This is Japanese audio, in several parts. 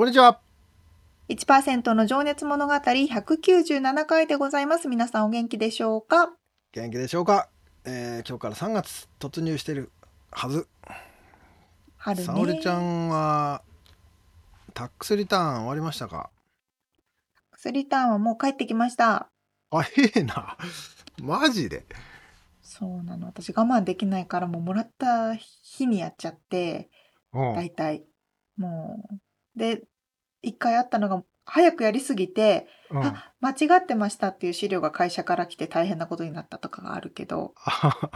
こんにちは。1%の情熱物語197回でございます。皆さんお元気でしょうか？元気でしょうか、えー、今日から3月突入してるはず。春ね。沙織ちゃんはタックスリターン終わりましたか？タックスリターンはもう帰ってきました。あ、へえな。マジで？そうなの。私我慢できないからもうもらった日にやっちゃって、だいたい。もう。で、一回あったのが、早くやりすぎて、うん。あ、間違ってましたっていう資料が会社から来て大変なことになったとかがあるけど、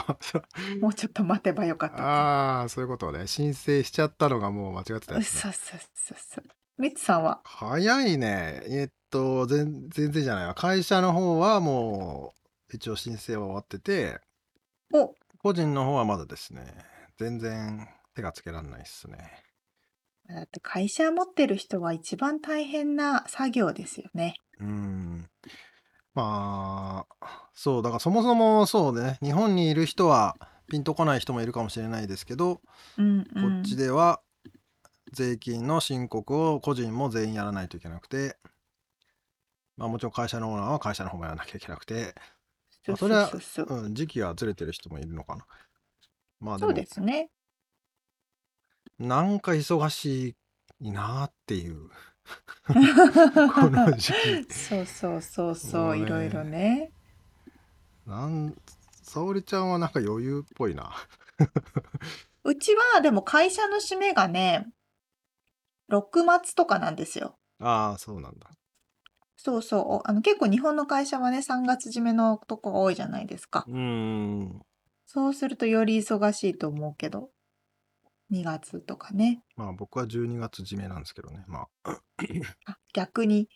もうちょっと待てばよかったああ、そういうことね。申請しちゃったのがもう間違ってたやつそうそうそうそう。ミツさんは？早いね。えっと、全全然じゃないわ。会社の方はもう、一応申請は終わってて、お、個人の方はまだですね。全然手がつけられないっすね。だって会社持ってる人は一番大変な作業ですよね。うん。まあ、そう、だからそもそもそうね、日本にいる人はピンとこない人もいるかもしれないですけど、うんうこっちでは税金の申告を個人も全員やらないといけなくて、まあもちろん会社のオーナーは会社の方もやらなきゃいけなくて、まあそれは、うん、時期がずれてる人もいるのかな。まあでそうですね。なんか忙しいなっていう。この時期。そうそうそうそう、いろいろね。なん、沙織ちゃんはなんか余裕っぽいな。うちはでも会社の締めがね、6末とかなんですよ。ああ、そうなんだ。そうそう。あの結構日本の会社はね、3月締めのとこが多いじゃないですか。うん。そうするとより忙しいと思うけど。2月とかね。まあ僕は12月締めなんですけどね。まあ。あ、逆に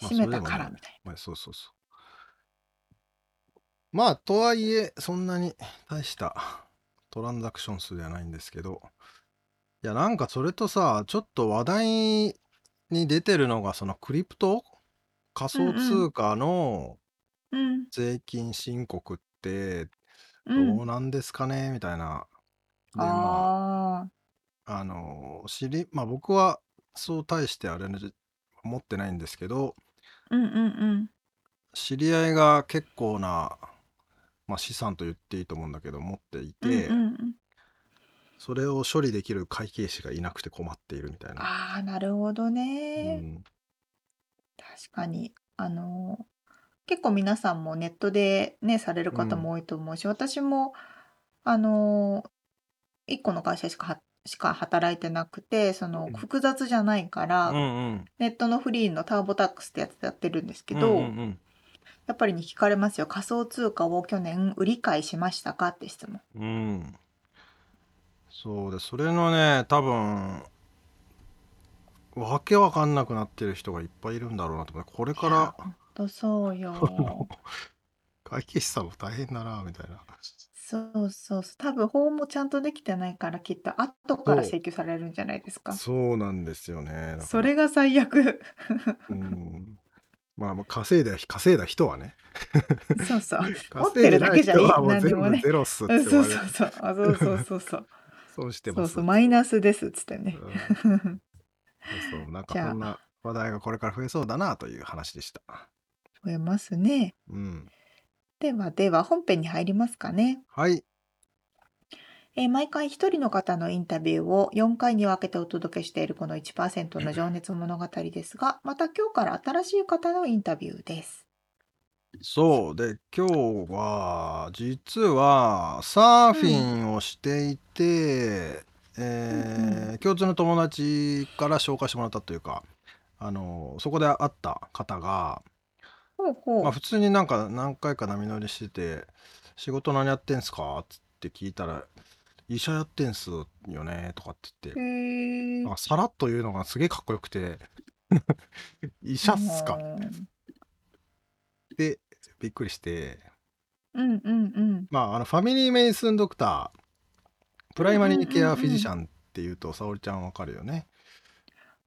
閉めたからみたいな。まあ、そうそうそう。まあとはいえそんなに大したトランザクション数ではないんですけど。いやなんかそれとさ、ちょっと話題に出てるのがそのクリプト？仮想通貨の税金申告ってどうなんですかね？みたいなで、まあ、あの、知り、まあ僕はそう大してあれね、持ってないんですけど、うんうんうん。知り合いが結構な、まあ、資産と言っていいと思うんだけど持っていうんて、うんうん。それを処理できる会計士がいなくて困っているみたいな。ああ、なるほどうね。ん。確かに。あの、結構皆さんもネットでね、される方も多いと思うし、私も、あの、1個の会社しかしか働いてなくてその複雑じゃないから、うんうん、ネットのフリーのターボタックスってやつやってるんですけど、うんうん、やっぱりに聞かれますよ。仮想通貨を去年売り買いしましたかって質問。うん、そうでそれのね多分わけわかんなくなってる人がいっぱいいるんだろうなと思ってこれから。本当そうよ。会計士さんも大変だなみたいな。そうそうそう。多分法もちゃんとできてないから、きっと後から請求されるんじゃないですか。そうなんですよね。それが最悪。うん。まあ、まあ稼いだ、稼いだ人はね。そうそう。持ってるだけじゃいい。何でもね。ゼロっすってそうそうそう。あ、そうそうそうそう。そうしてます。そうそう、マイナスですっつってね。うん、そうなんかそんな話題がこれから増えそうだなという話でした。増えますね。うん。ではでは本編に入りますかね。はい。えー毎回1人の方のインタビューを4回に分けてお届けしているこの1%の情熱物語ですが、また今日から新しい方のインタビューです。そう。で、今日は、実は、サーフィンをしていて、えー共通の友達から紹介してもらったというか、あの、そこで会った方が、ほうほう。まあ、普通になんか何回か波乗りしてて、仕事何やってんすか？つって聞いたら、医者やってんすよね？とかって言って、なんかさらっと言うのがすげえかっこよくて、医者っすか？うんってびっくりして、うんうんうん。まあ、あの family medicine doctor、primary care physician っていうと、沙織ちゃんわかるよね？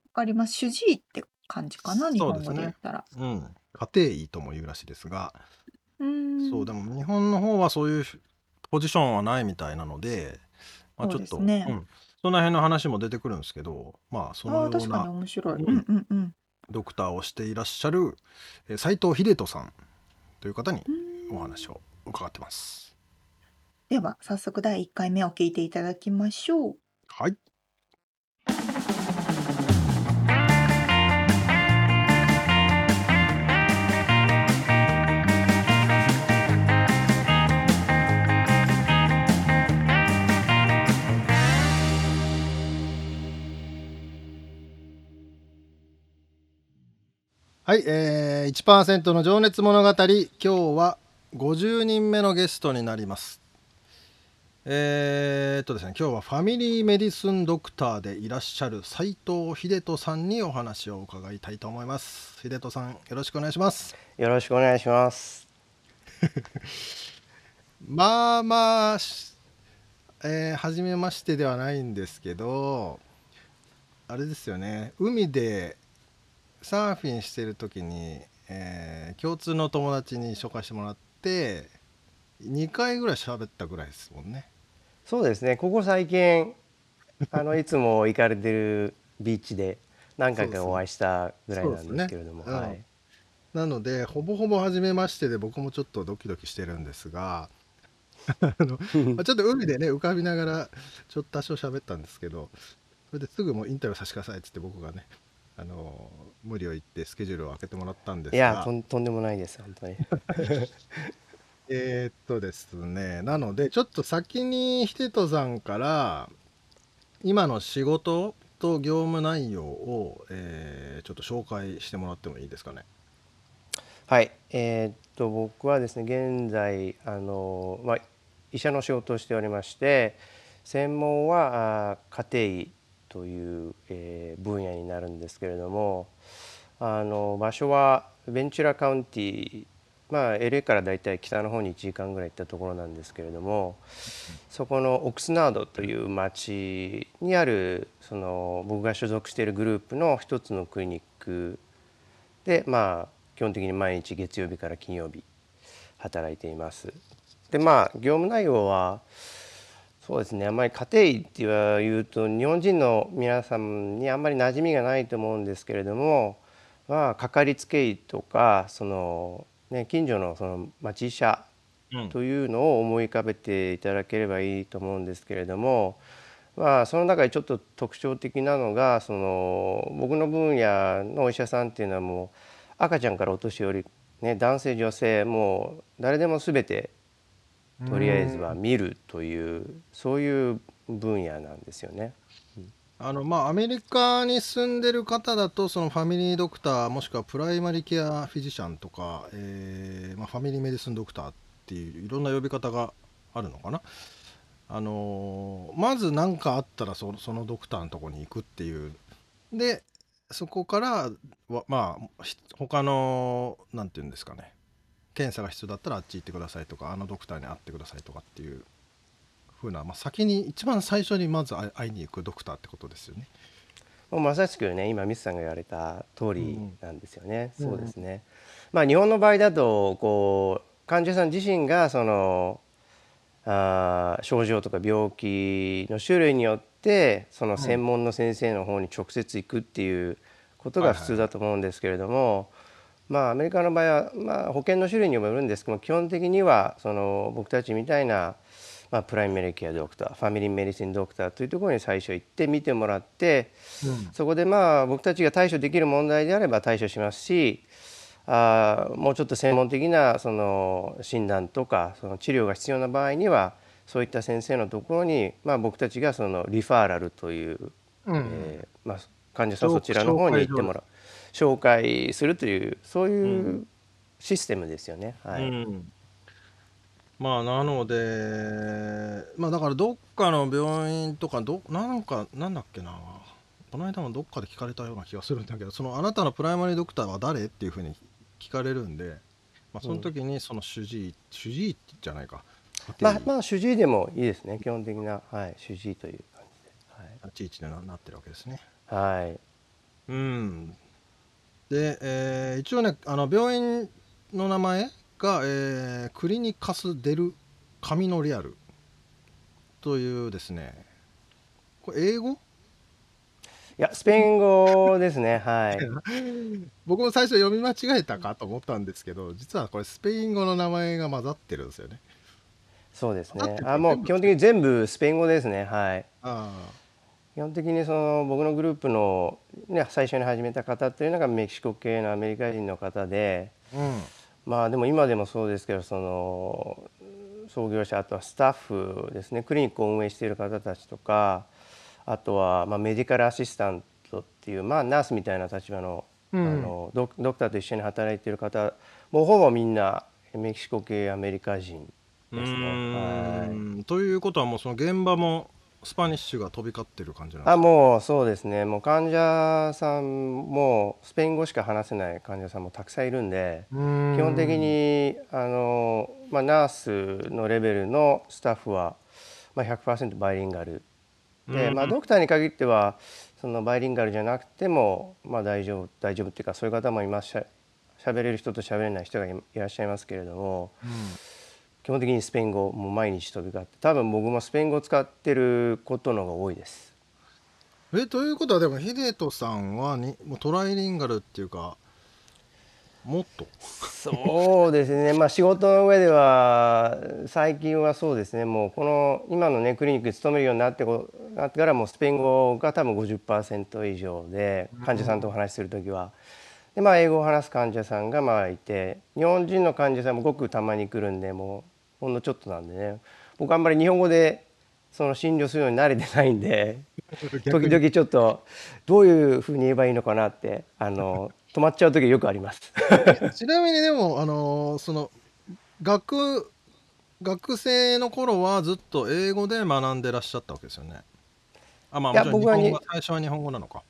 わかります。主治医って感じかな、日本そうですね語で言ったら。うん。家庭医とも言うらしいですが、うーん。そう、でも日本の方はそういうポジションはないみたいなので、まあ、ちょっと、ねうん、その辺の話も出てくるんですけど、まあ、そのよう確かにな面白い。ううんんうんうん。ドクターをしていらっしゃるえー斉藤秀人さんという方にお話を伺ってます。では、早速第1回目を聞いていただきましょう。はい。はい、えー、1%の情熱物語。今日は50人目のゲストになります。えーっとですね今日はファミリーメディスンドクターでいらっしゃる斉藤秀人さんにお話を伺いたいと思います。秀人さんよろしくお願いします。よろしくお願いします。まあまあしえー、初めましてではないんですけどあれですよね。海でサーフィンしてる時に、えー共通の友達に紹介してもらって2回ぐらい喋ったぐらいですもんねそうですね。ここ最近あのいつも行かれてるビーチで何回かお会いしたぐらいなんですけれども、ねうんはい。なのでほぼほぼ初めましてで僕もちょっとドキドキしてるんですがあの まあちょっと海でね浮かびながらちょっと多少喋ったんですけどそれですぐもうインタビューさせてくださいっつって僕がねあの無理を言ってスケジュールを開けてもらったんですいやがとんとんでもないです本当に。えーっとですねなのでちょっと先に秀人さんから今の仕事と業務内容を、えーちょっと紹介してもらってもいいですかね。はい。えーっと僕はですね現在あのまあ医者の仕事をしておりまして専門は家庭医という、えー分野になるんですけれどもあの場所はベンチュラカウンティまあ LA からだいたい北の方に1時間ぐらい行ったところなんですけれどもそこのオクスナードという町にあるその僕が所属しているグループの一つのクリニックでまあ基本的に毎日月曜日から金曜日働いています。でまあ業務内容はそうですね。あんまり家庭医って言うと日本人の皆さんにあんまり馴染みがないと思うんですけれどもまあかかりつけ医とかその、ね、近所のその町医者うん。というのを思い浮かべていただければいいと思うんですけれども、まあ、その中でちょっと特徴的なのがその僕の分野のお医者さんっていうのはもう赤ちゃんからお年寄り、ね、男性女性もう誰でも全てとりあえずは見るというそういう分野なんですよね。あのまあアメリカに住んでる方だとそのファミリードクターもしくはプライマリケアフィジシャンとか、えーまあ、ファミリーメディスンドクターっていういろんな呼び方があるのかな。あのーまず何かあったらそそのドクターのとこに行くっていうでそこからはまあひ他のなんていうんですかね検査が必要だったらあっち行ってくださいとかあのドクターに会ってくださいとかっていうふうな、まあ、先に一番最初にまず会いに行くドクターってことですよね。もうまさしくね今ミスさんが言われた通りうんなんですよね。うんそうですね。まあ日本の場合だとこう患者さん自身がそのあー症状とか病気の種類によってその専門の先生の方に直接行くっていうことが普通だと思うんですけれども、まあアメリカの場合はまあ保険の種類にもよるんですけども基本的にはその僕たちみたいなまあ、プライメリケアドクターファミリーメディシンドクターというところに最初行って見てもらって、そこでまあ僕たちが対処できる問題であれば対処しますしあーもうちょっと専門的なその診断とかその治療が必要な場合にはそういった先生のところに、まあ、僕たちがそのリファーラルという、えーまあ、患者さんそちらの方に行ってもらう紹介するというそういうシステムですよね。はい。うん。まあなのでまあだからどっかの病院とかどなんかなんだっけな。この間もどっかで聞かれたような気がするんだけどそのあなたのプライマリードクターは誰っていうふうに聞かれるんで、まあ、その時にその主治医、主治医じゃないか。まあ、まあ主治医でもいいですね。基本的な、はい、主治医という感立ち位置にななってるわけですね。じで。はい、はい。うん、で、えー一応ねあの病院の名前が、えークリニカス・デル・カミノリアルというですね。これ英語？いやスペイン語ですね。はい。僕も最初読み間違えたかと思ったんですけど実はこれスペイン語の名前が混ざってるんですよね。そうですね。あもう基本的に全部スペイン語ですね。はい。あ基本的にその僕のグループの、ね、最初に始めた方というのがメキシコ系のアメリカ人の方であうん。まあでも今でもそうですけどその創業者あとはスタッフですねクリニックを運営している方たちとかあとはまあメディカルアシスタントっていうまあナースみたいな立場の,、うん。あのドクターと一緒に働いている方もうほぼみんなメキシコ系アメリカ人ですね。うはい。ということはもうその現場も Spanish が飛び交ってる感じなんですか？あもうそうですね。もう患者さんもスペイン語しか話せない患者さんもたくさんいるんで基本的にあの、まあ、ナースのレベルのスタッフは、まあ、100%バイリンガル。で、うん。まあ、ドクターに限ってはそのバイリンガルじゃなくても、まあ、大丈夫大丈夫っていうかそういう方もいます。しゃ喋れる人と喋れない人がいいらっしゃいますけれども基本的にスペイン語もう毎日飛び交って多分僕もスペイン語を使ってることの方が多いです。えということはでもヒデトさんはにもうトライリンガルっていうかもっと？そうですね、まあ、仕事の上では最近はそうですねもうこの今のねクリニックに勤めるようになってこなってからもうスペイン語が多分50%以上で患者さんとお話しする時は。でまあ、英語を話す患者さんがまあいて日本人の患者さんもごくたまに来るんでもうほんのちょっとなんでね僕あんまり日本語でその診療するように慣れてないんで 時々ちょっとどういうふうに言えばいいのかなってあの止まっちゃう時よくあります。ちなみにでもあのーその学学生の頃はずっと英語で学んでらっしゃったわけですよね。あまあいやもちろん日本語最初は日本語なのか。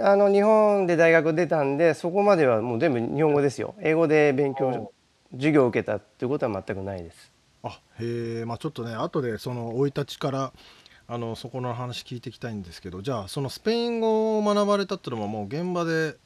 あの日本で大学出たんでそこまではもう全部日本語ですよ英語で勉強授業を受けたっていうことは全くないです。あへえまあちょっとね後でその生い立ちからあのそこの話聞いていきたいんですけどじゃあそのスペイン語を学ばれたっていうのももう現場で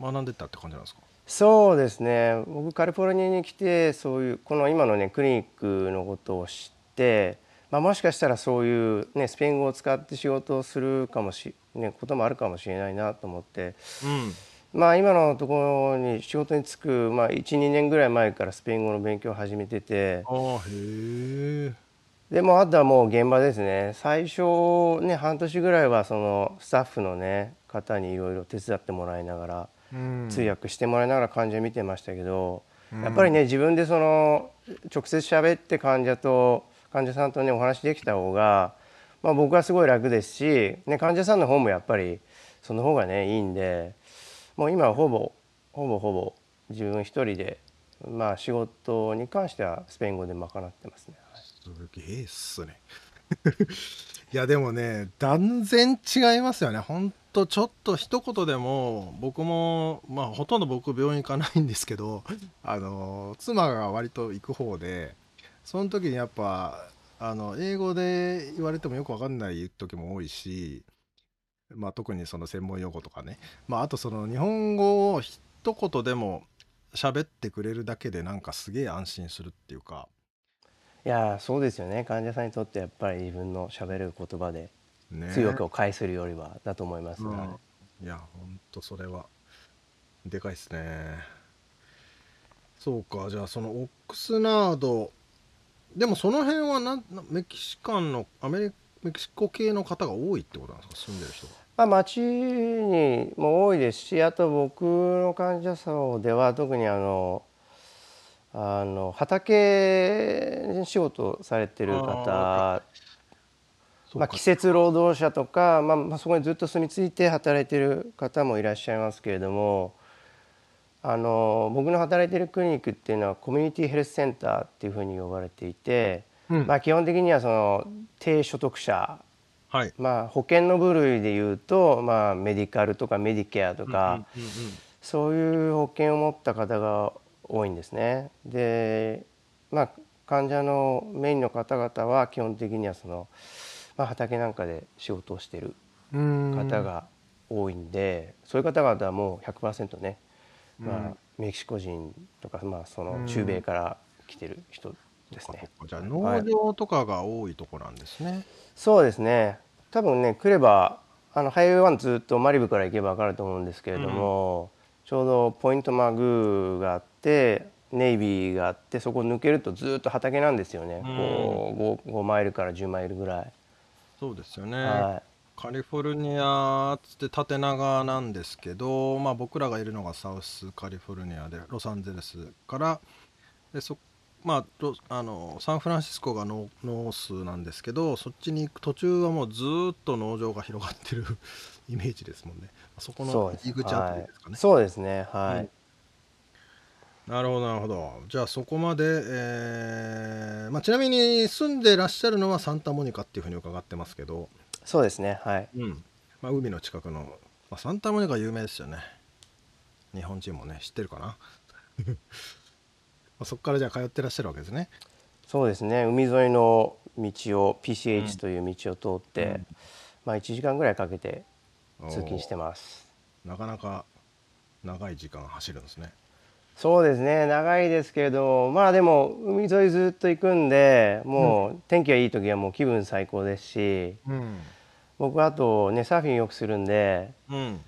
学んでったって感じなんですか？そうですね。僕カリフォルニアに来てそういうこの今のねクリニックのことを知って、まあ、もしかしたらそういう、ね、スペイン語を使って仕事をするかもし、ね、こともあるかもしれないなと思って。うんまあ今のところに仕事に就く、まあ、12年ぐらい前からスペイン語の勉強を始めてて。ああへえでもあとはもう現場ですね。最初ね半年ぐらいはそのスタッフのね方にいろいろ手伝ってもらいながら、うん。通訳してもらいながら患者見てましたけど、やっぱりね自分でその直接喋って患者と患者さんとねお話できた方が、まあ、僕はすごい楽ですし、ね、患者さんの方もやっぱりその方がねいいんでもう今はほぼほぼほぼ自分一人で、まあ、仕事に関してはスペイン語で賄ってますね。すげえっすね。いやでもね断然違いますよねほんとちょっと一言でも僕もまあほとんど僕病院行かないんですけどあの妻が割と行く方でその時にやっぱあの英語で言われてもよくわかんない時も多いしまあ特にその専門用語とかね。まああとその日本語を一言でも喋ってくれるだけでなんかすげえ安心するっていうか。いやーそうですよね。患者さんにとってやっぱり自分のしゃべる言葉でね。通訳を返せるよりはだと思います、うん。はいいやほんとそれはでかいですね。そうか。じゃあそのオックスナード。でもその辺はななメキシカンのアメリメキシコ系の方が多いってことなんですか？住んでる人が。まあ、町にも多いですしあと僕の患者さんでは特にあのあの畑仕事されてる方まあ、季節労働者とか、まあ、まあそこにずっと住み着いて働いてる方もいらっしゃいますけれどもあの僕の働いてるクリニックっていうのはコミュニティヘルスセンターっていうふうに呼ばれていて、うん。まあ、基本的にはその低所得者、はい。まあ、保険の部類でいうと、まあ、メディカルとかメディケアとか、うんうんうんそういう保険を持った方が多いんですね。で、まあ、患者のメインの方々は基本的にはその、まあ、畑なんかで仕事をしているうん方が多いんで、そういう方々はもう100%ね、まあ、メキシコ人とか、まあ、その中米から来てる人ですね。じゃあ農場とかが多いとこなんですね。そうですね多分ね来ればあのハイウェイ1ずっとマリブから行けば分かると思うんですけれども、ちょうどポイントマグーがあってネイビーがあってそこ抜けるとずっと畑なんですよね、こう 5, 5マイルから10マイルぐらい。そうですよね。はカリフォルニアっつって縦長なんですけど、まあ、僕らがいるのがサウスカリフォルニアでロサンゼルスからでそ、まあ、ロあのサンフランシスコがノノースなんですけどそっちに行く途中はもうずーっと農場が広がってる イメージですもんね。そこの入り口あたりですかね。はい、そうですね。はい、うん。なるほどなるほど。じゃあそこまで、えーまあ、ちなみに住んでらっしゃるのはサンタモニカっていうふうに伺ってますけど、そうですね。はい。うん。まあ、海の近くの、まあ、サンタモニカ有名ですよね。日本人もね知ってるかな。まあそこからじゃあ通ってらっしゃるわけですね。そうですね。海沿いの道を PCH という道を通って、まあ、1時間ぐらいかけて通勤してます。なかなか長い時間走るんですね。そうですね。長いですけれどまあでも海沿いずっと行くんでもう天気がいい時はもう気分最高ですしうん。僕はあとねサーフィンよくするんでうん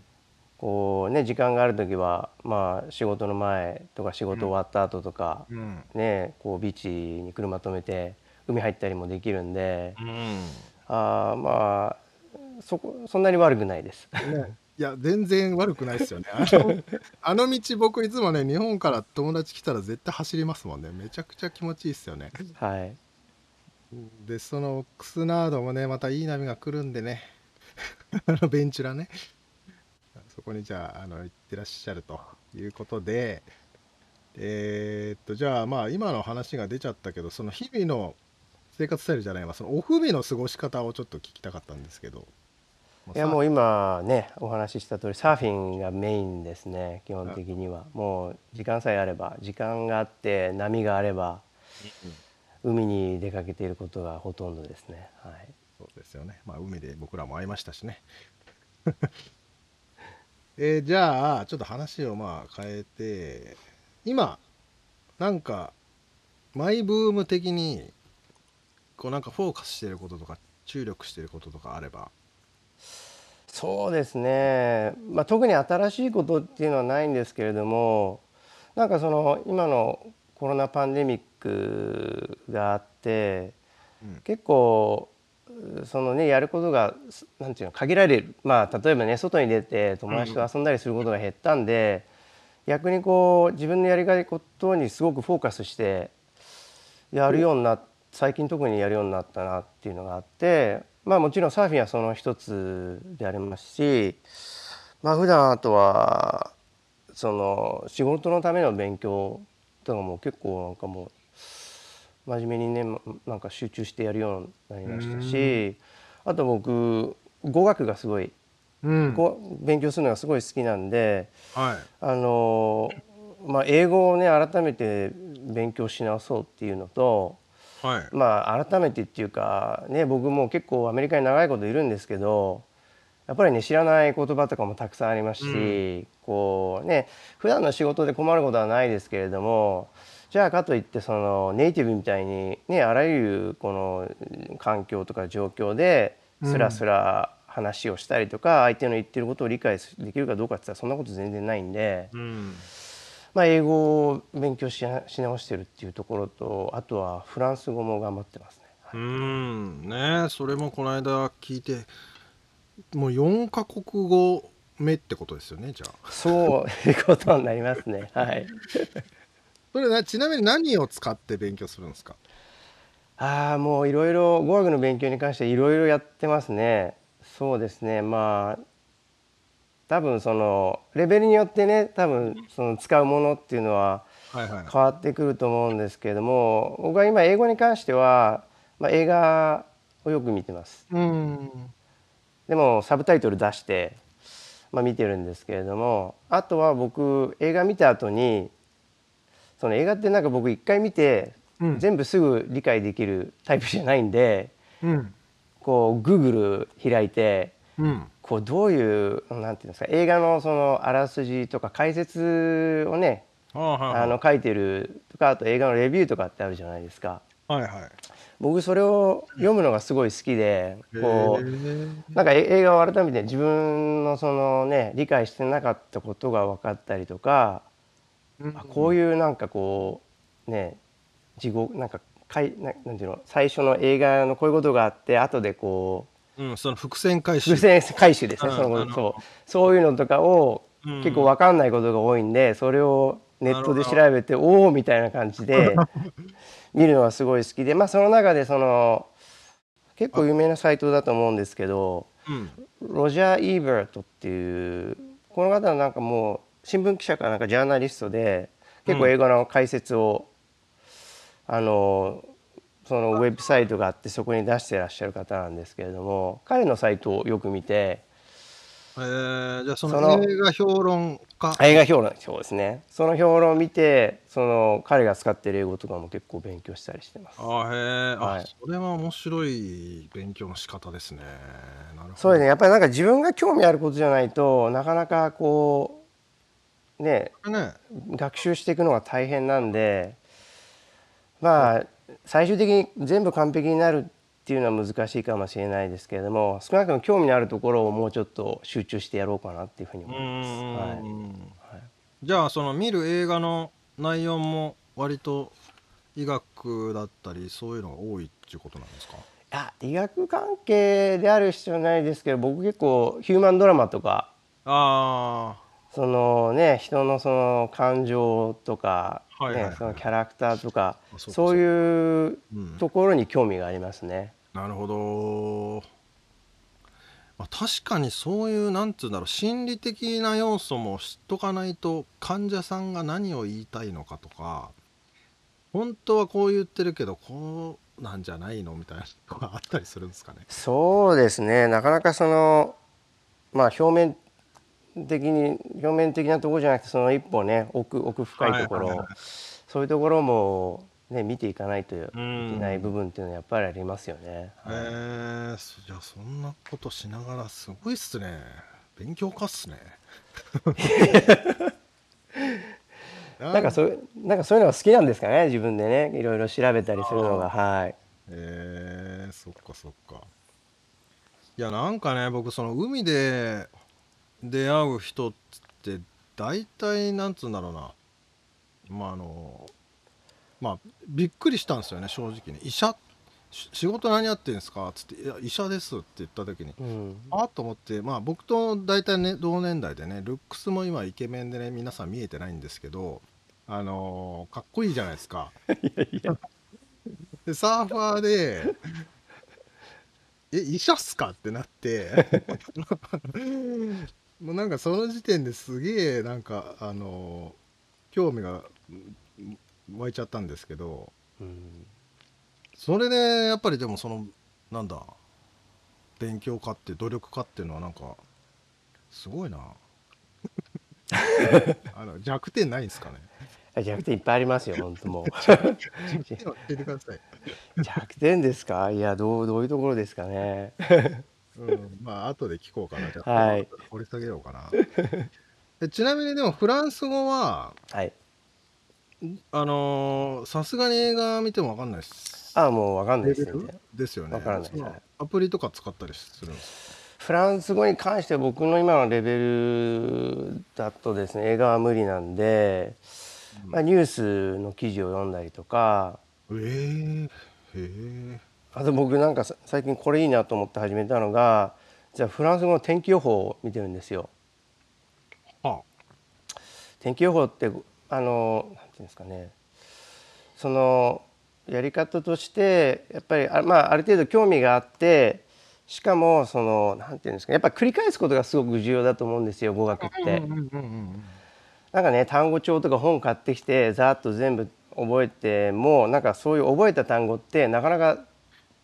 こうね時間がある時はまあ仕事の前とか仕事終わった後とかうん。ねこうビーチに車止めて海入ったりもできるんでうん。あーまあそこそんなに悪くないです。ね。いや全然悪くないですよね。あの あの道僕いつもね日本から友達来たら絶対走りますもんね。めちゃくちゃ気持ちいいですよね。はい。でそのオックスナードもねまたいい波が来るんでね。あのベンチュラねそこにじゃああの行ってらっしゃるということでえーっとじゃあまあ今の話が出ちゃったけどその日々の生活スタイルじゃないわ。そのオフ日の過ごし方をちょっと聞きたかったんですけど。いやもう今ねお話しした通りサーフィンがメインですね基本的には。もう時間さえあれば時間があって波があれば海に出かけていることがほとんどですね。はい。そうですよね。まあ海で僕らも会いましたしね。えーじゃあちょっと話をまあ変えて今なんかマイブーム的にこうなんかフォーカスしてることとか注力してることとかあれば。そうですね、まあ、特に新しいことっていうのはないんですけれどもなんかその今のコロナパンデミックがあって、うん結構そのねやることがなんていうの限られる。まあ例えばね外に出て友達と遊んだりすることが減ったんで、逆にこう自分のやりたいことにすごくフォーカスしてやるようになっ最近特にやるようになったなっていうのがあってまあもちろんサーフィンはその一つでありますしまあ普段あとはその仕事のための勉強とかも結構なんかもう真面目にねまなんか集中してやるようになりましたしあと僕語学がすごいうん勉強するのがすごい好きなんではい。あのまあ英語をね改めて勉強し直そうっていうのとはい。まあ改めてっていうかね僕も結構アメリカに長いこといるんですけどやっぱりね知らない言葉とかもたくさんありますし、こうね普段の仕事で困ることはないですけれどもじゃあかといってそのネイティブみたいにねあらゆるこの環境とか状況でスラスラ話をしたりとか、相手の言ってることを理解できるかどうかって言ったらそんなこと全然ないんで。うん。まあ、英語を勉強し直してるっていうところとあとはフランス語も頑張ってますね。うーんねそれもこの間聞いてもう4カ国語目ってことですよねじゃあそう いうことになりますね。はい。それなちなみに何を使って勉強するんですか？ああもういろいろ語学の勉強に関していろいろやってますね。そうですねまあ多分そのレベルによってね多分その使うものっていうのは変わってくると思うんですけれども僕は今英語に関しては、まあ、映画をよく見てます。うんでもサブタイトル出して、まあ、見てるんですけれどもあとは僕映画見た後にその映画ってなんか僕一回見てうん。全部すぐ理解できるタイプじゃないんでうん。こう Google 開いてうん。こうどういうなんていうんですか映画のそのあらすじとか解説をねあの書いてるとかあと映画のレビューとかってあるじゃないですか。はいはい。僕それを読むのがすごい好きでこうなんかえ映画を改めて自分のそのね理解してなかったことが分かったりとか、あこういうなんかこうね地獄なんかかいななんていうの最初の映画のこういうことがあって後でこううん、その伏線回収。伏線回収ですね。うんそのそう。そういうのとかをうん結構分かんないことが多いんでそれをネットで調べておおみたいな感じで 見るのがすごい好きでまあその中でその結構有名なサイトだと思うんですけどうん。ロジャー・イーバートっていうこの方はなんかもう新聞記者かなんかジャーナリストで結構英語の解説を、あのそのウェブサイトがあってそこに出してらっしゃる方なんですけれども彼のサイトをよく見てえー、じゃあそそのの映画評論家？映画評論そうですね。その評論を見てその彼が使ってる英語とかも結構勉強したりしてます。あへえ、はい。あそれは面白い勉強の仕方ですね。なるほど。そうですね。やっぱりなんか自分が興味あることじゃないとなかなかこうねね。学習していくのが大変なんでまあ最終的に全部完璧になるっていうのは難しいかもしれないですけれども少なくとも興味のあるところをもうちょっと集中してやろうかなっていうふうにう思います。ん、はい。じゃあその見る映画の内容も割と医学だったりそういうのが多いっていうことなんですか？いや医学関係である必要はないですけど僕結構ヒューマンドラマとかあそのね人のその感情とか、はいはいはい。ね、そのキャラクターとかあそういううん。ところに興味がありますね。あなるほど、まあ、確かにそういうなんていうんだろう心理的な要素も知っとかないと患者さんが何を言いたいのかとか本当はこう言ってるけどこうなんじゃないのみたいなのがあったりするんですかね？そうですね。なかなかそのまあ表面的に表面的なところじゃなくてその一歩ね奥奥深いところ、はいはいはい。そういうところも、ね、見ていかないといけんない部分っていうのはやっぱりありますよね。へえそじゃあそんなことしながらすごいっすね。勉強家っすね。なんか。そうなんかそういうのが好きなんですかね自分でね。いろいろ調べたりするのが。はい。えー、そっかそっか。いやなんかね僕その海で出会う人って大体なんつうんだろうな。まああのまあびっくりしたんですよね正直に。医者し仕事何やってんですか？っつって「いや医者です」って言った時に。うん。あっと思ってまあ僕と大体ね同年代でねルックスも今イケメンでね皆さん見えてないんですけどあのーかっこいいじゃないですか。でサーファーで「え医者っすか?」ってなって もうなんかその時点ですげえなんかあのー興味がうん湧いちゃったんですけどうんそれでやっぱりでもそのなんだ勉強家って努力家っていうのはなんかすごいな。あの弱点ないんですかね？弱点いっぱいありますよ本当もう。弱点ですか？いやどうどういうところですかね。うん、まあ後で聞こうかな。じゃあ、はい。掘り下げようかな。えちなみにでもフランス語ははい。あのーさすがに映画見てもわかんないです。あもうわかんないですね。ですよね。わからないアプリとか使ったりするんですフランス語に関しては僕の今のレベルだとですね映画は無理なんで、まあ、ニュースの記事を読んだりとか。えー、へえあと僕なんかさ最近これいいなと思って始めたのがじゃあフランス語の天気予報を見てるんですよ。あ天気予報ってあのなんていうんですかねそのやり方としてやっぱりあ,、まあ、ある程度興味があってしかもそのなんていうんですかやっぱ繰り返すことがすごく重要だと思うんですよ語学って。なんかね単語帳とか本買ってきてざーっと全部覚えてもなんかそういう覚えた単語ってなかなか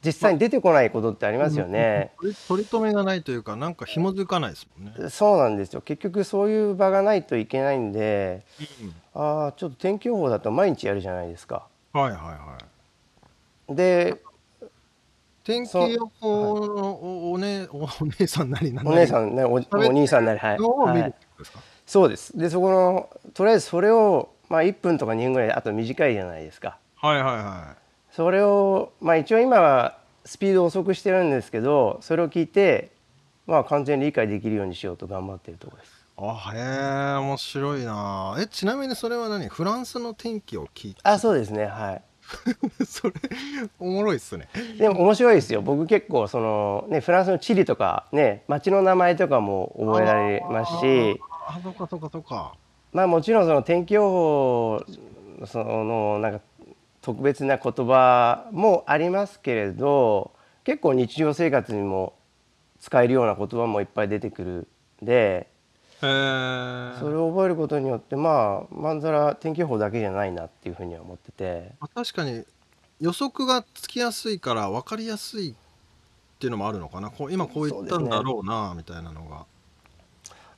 実際に出てこないことってありますよね。取り取り留めがないというかなんか紐づかないですもんね。そうなんですよ結局そういう場がないといけないんでああちょっと天気予報だと毎日やるじゃないですか。はいはいはい。で天気予報のおお,、ね、お姉さんなりなおり姉さんねおお兄さんなりはい、はい。そうですでそこのとりあえずそれをまあ1分とか2分ぐらいあと短いじゃないですかはいはいはそれをまあ一応今はスピード遅くしてるんですけどそれを聞いてまあ完全に理解できるようにしようと頑張ってるところですい。あへえ面白いな。えちなみにそれは何？フランスの天気を聞いて？あそうですねはい それおもろいっすね。でも面白いですよ僕結構そのねフランスの地理とかね街の名前とかも覚えられますしあそうかそうかそうか。まあもちろんその天気予報そのなんか特別な言葉もありますけれど結構日常生活にも使えるような言葉もいっぱい出てくるんで。それを覚えることによってまあまんざら天気予報だけじゃないなっていうふうには思ってて。まあ確かに予測がつきやすいから分かりやすいっていうのもあるのかな。こう今こう言ったんだろうなみたいなのが。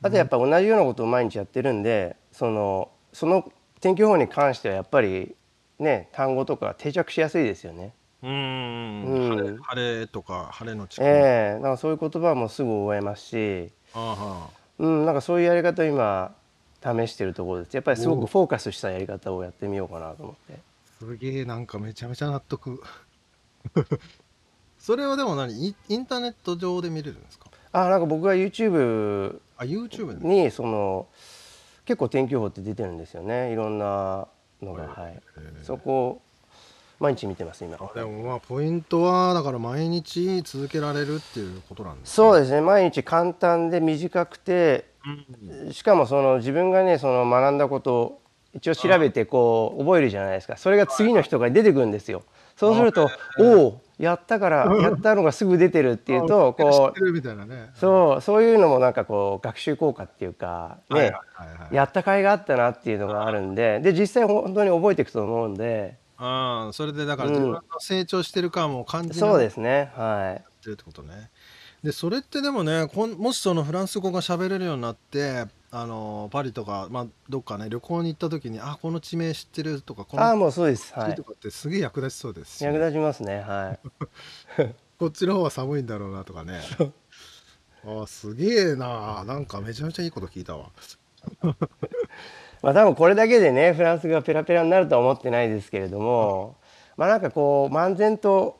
あとやっぱ同じようなことを毎日やってるんでそのその天気予報に関してはやっぱりね単語とか定着しやすいですよね。うーんうん。晴れ晴れとか晴れのちくええだからそういう言葉もすぐ覚えますし、あはうん、なんかそういうやり方を今試してるところです。やっぱりすごくフォーカスしたやり方をやってみようかなと思って。すげえなんかめちゃめちゃ納得。それはでも何？イインターネット上で見れるんですか？あなんか僕が YouTube あ YouTube でにその結構天気予報って出てるんですよね。いろんなのがはい。そこを毎日見てます今。あでもまあポイントはだから毎日続けられるっていうことなんですそうですね。毎日簡単で短くてしかもその自分がねその学んだことを一応調べてこう覚えるじゃないですか。それが次の人が出てくるんですよ。そうすると「おおやったからやったのがすぐ出てる」っていうと知こうそうそういうのもなんかこう学習効果っていうかねやった甲斐があったなっていうのがあるんでで実際本当に覚えていくと思うんで。ああそれでだからうん。自分の成長してる感も感じなそうですねはい。ってるってことね。でそれってでもねこんもしそのフランス語が喋れるようになってあのパリとか、まあ、どっかね旅行に行った時にあこの地名知ってるとかこのああもうそうです。はい。地とかってすげえ役立ちそうですし、役立ちますね。はい。こっちの方は寒いんだろうなとかね。あすげえな。なんかめちゃめちゃいいこと聞いたわ。まあ多分これだけでねフランスがペラペラになるとは思ってないですけれどもまあなんかこう漫然と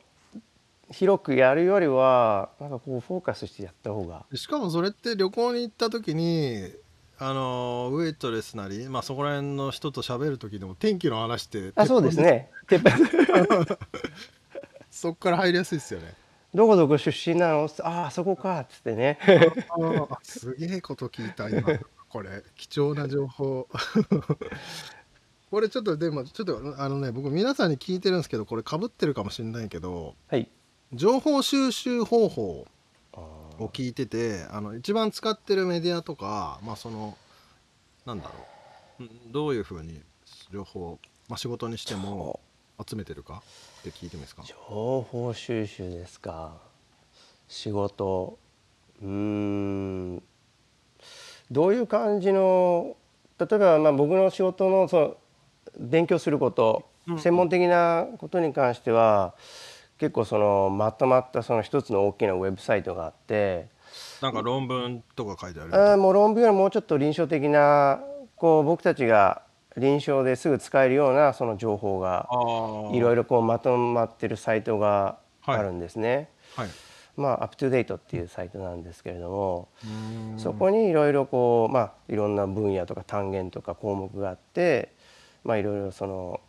広くやるよりはなんかこうフォーカスしてやった方が。しかもそれって旅行に行った時にあのウェイトレスなり、まあ、そこら辺の人と喋る時でも天気の話ってあそうですね。鉄板 そこから入りやすいですよね。どこどこ出身なの？ああそこかっつってね。あすげえこと聞いた今。これ。貴重な情報。これちょっとでもちょっとあのね僕皆さんに聞いてるんですけどこれかぶってるかもしれないけどはい情報収集方法あを聞いててあの一番使ってるメディアとかまあそのなんだろう。うんどういうふうに情報、まあ、仕事にしても集めてるかって聞いてもいいですか？情報収集ですか。仕事。うーん。どういう感じの例えばまあ僕の仕事のその勉強すること、専門的なことに関しては結構そのまとまったその一つの大きなウェブサイトがあってなんか論文とか書いてあるもう論文よりもうちょっと臨床的なこう僕たちが臨床ですぐ使えるようなその情報があいろいろこうまとまってるサイトがあるんですね。はい。まあ、アップトゥデートっていうサイトなんですけれども、うん。そこにいろいろこう、まあ、いろんな分野とか単元とか項目があって、まあ、いろいろその、